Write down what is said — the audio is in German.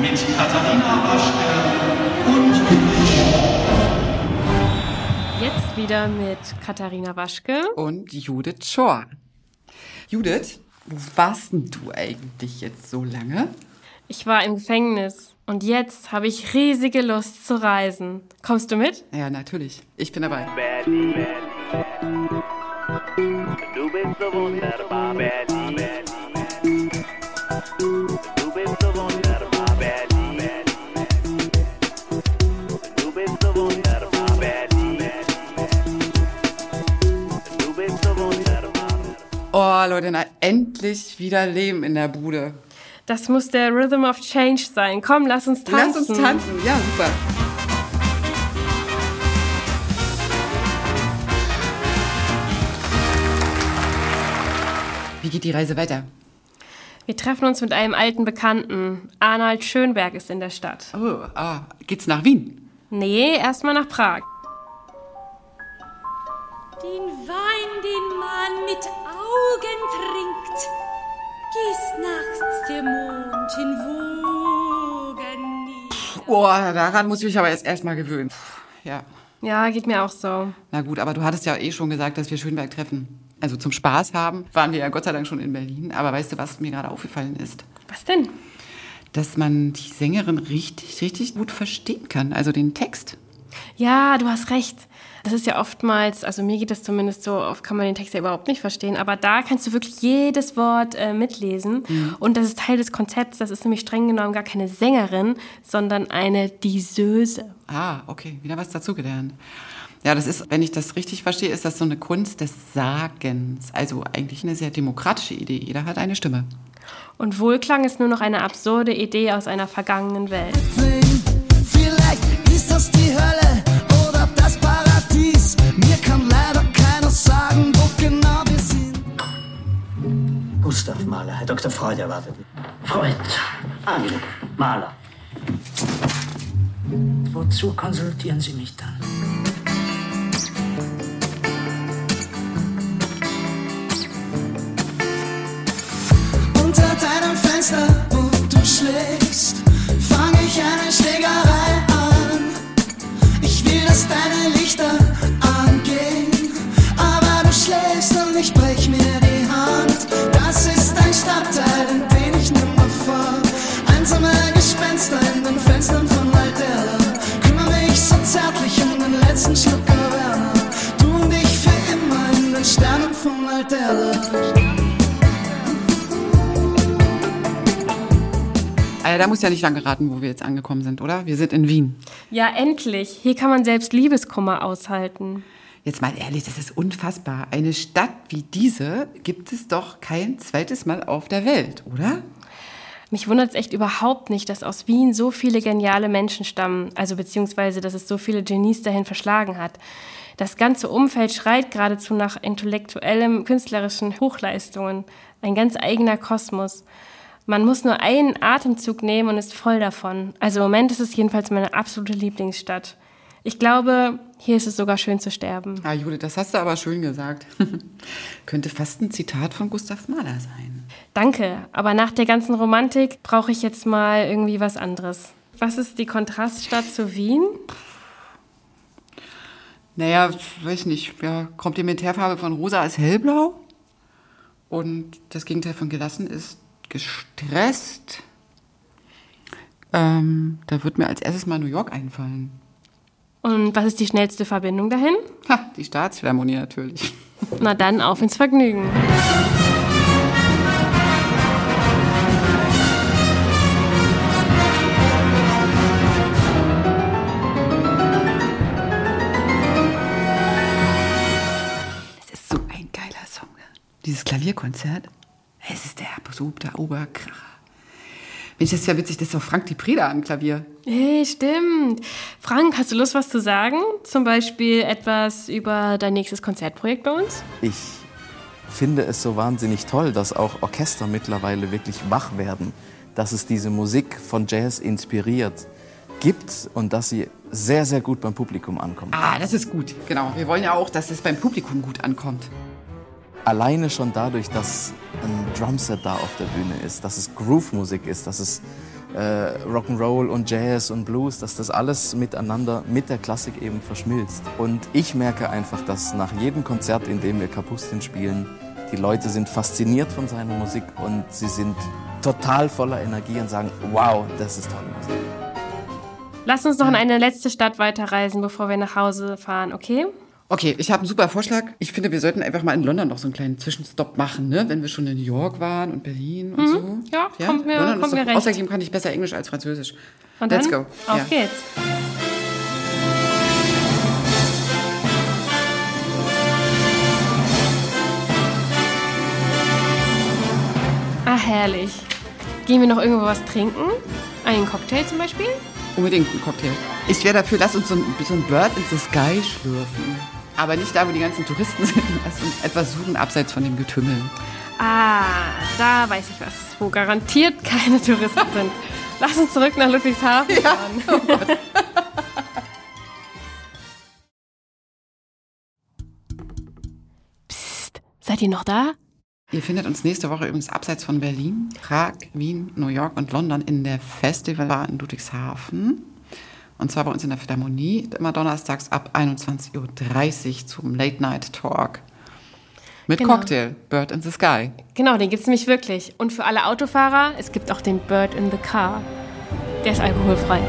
Katharina Waschke und Jetzt wieder mit Katharina Waschke. Und Judith Schor. Judith, wo warst denn du eigentlich jetzt so lange? Ich war im Gefängnis und jetzt habe ich riesige Lust zu reisen. Kommst du mit? Ja, natürlich. Ich bin dabei. Berlin, Berlin. Du bist so wunderbar, Berlin. Du bist so wunderbar, Oh, Leute, na, endlich wieder Leben in der Bude. Das muss der Rhythm of Change sein. Komm, lass uns tanzen. Lass uns tanzen. Ja, super. Wie geht die Reise weiter? Wir treffen uns mit einem alten Bekannten. Arnold Schönberg ist in der Stadt. Oh, ah, geht's nach Wien? Nee, erstmal nach Prag. Den Wein, den man mit Augen trinkt, gießt nachts der Mond in Wogen nieder. Boah, daran muss ich mich aber jetzt erstmal gewöhnen. Puh, Ja. Ja, geht mir auch so. Na gut, aber du hattest ja eh schon gesagt, dass wir Schönberg treffen. Also zum Spaß haben waren wir ja Gott sei Dank schon in Berlin. Aber weißt du, was mir gerade aufgefallen ist? Was denn? Dass man die Sängerin richtig, richtig gut verstehen kann. Also den Text. Ja, du hast recht. Das ist ja oftmals, also mir geht das zumindest so, oft kann man den Text ja überhaupt nicht verstehen, aber da kannst du wirklich jedes Wort äh, mitlesen. Und das ist Teil des Konzepts. Das ist nämlich streng genommen gar keine Sängerin, sondern eine Diseuse. Ah, okay, wieder was dazugelernt. Ja, das ist, wenn ich das richtig verstehe, ist das so eine Kunst des Sagens. Also eigentlich eine sehr demokratische Idee. Jeder hat eine Stimme. Und Wohlklang ist nur noch eine absurde Idee aus einer vergangenen Welt. Vielleicht ist das die Hölle Gustav Mahler, Herr Dr. Freud erwartet. Freud. Angenehm. Mahler. Wozu konsultieren Sie mich dann? Von Alterna. Also da muss ja nicht lange raten, wo wir jetzt angekommen sind, oder? Wir sind in Wien. Ja, endlich. Hier kann man selbst Liebeskummer aushalten. Jetzt mal ehrlich, das ist unfassbar. Eine Stadt wie diese gibt es doch kein zweites Mal auf der Welt, oder? Mich wundert es echt überhaupt nicht, dass aus Wien so viele geniale Menschen stammen, also beziehungsweise, dass es so viele Genies dahin verschlagen hat. Das ganze Umfeld schreit geradezu nach intellektuellem, künstlerischen Hochleistungen, ein ganz eigener Kosmos. Man muss nur einen Atemzug nehmen und ist voll davon. Also im Moment ist es jedenfalls meine absolute Lieblingsstadt. Ich glaube, hier ist es sogar schön zu sterben. Ah, Judith, das hast du aber schön gesagt. Könnte fast ein Zitat von Gustav Mahler sein. Danke, aber nach der ganzen Romantik brauche ich jetzt mal irgendwie was anderes. Was ist die Kontraststadt zu Wien? Naja, weiß nicht. Ja, Komplementärfarbe von rosa ist hellblau. Und das Gegenteil von gelassen ist gestresst. Ähm, da wird mir als erstes mal New York einfallen. Und was ist die schnellste Verbindung dahin? Ha, die Staatsphilharmonie natürlich. Na dann auf ins Vergnügen. Klavierkonzert, es ist der absolute Oberkracher. Mensch, das ist ja witzig, das ist doch Frank Di Preda am Klavier. Hey, stimmt. Frank, hast du Lust, was zu sagen? Zum Beispiel etwas über dein nächstes Konzertprojekt bei uns? Ich finde es so wahnsinnig toll, dass auch Orchester mittlerweile wirklich wach werden, dass es diese Musik von Jazz inspiriert gibt und dass sie sehr, sehr gut beim Publikum ankommt. Ah, das ist gut. Genau. Wir wollen ja auch, dass es beim Publikum gut ankommt. Alleine schon dadurch, dass ein Drumset da auf der Bühne ist, dass es Groove-Musik ist, dass es äh, Rock'n'Roll und Jazz und Blues, dass das alles miteinander mit der Klassik eben verschmilzt. Und ich merke einfach, dass nach jedem Konzert, in dem wir Kapustin spielen, die Leute sind fasziniert von seiner Musik und sie sind total voller Energie und sagen, wow, das ist tolle Musik. Lass uns noch in eine letzte Stadt weiterreisen, bevor wir nach Hause fahren, okay? Okay, ich habe einen super Vorschlag. Ich finde, wir sollten einfach mal in London noch so einen kleinen Zwischenstopp machen, ne? wenn wir schon in New York waren und Berlin und so. ja, kommt mir- London kommt ist mir recht. Außerdem kann ich besser Englisch als Französisch. Und Let's dann go. auf ja. geht's. Ah, herrlich. Gehen wir noch irgendwo was trinken? Einen Cocktail zum Beispiel? Unbedingt ein Cocktail. Ich wäre dafür, lass uns so ein, so ein Bird in the Sky schlürfen. Aber nicht da, wo die ganzen Touristen sind. Uns etwas suchen, abseits von dem Getümmel. Ah, da weiß ich was, wo garantiert keine Touristen sind. Lass uns zurück nach Ludwigshafen fahren. Psst, seid ihr noch da? Ihr findet uns nächste Woche übrigens abseits von Berlin, Prag, Wien, New York und London in der Festivalbar in Ludwigshafen. Und zwar bei uns in der Philharmonie, immer donnerstags ab 21.30 Uhr zum Late Night Talk. Mit Genau. Cocktail, Bird in the Sky. Genau, den gibt's nämlich wirklich. Und für alle Autofahrer, es gibt auch den Bird in the Car. Der ist alkoholfrei.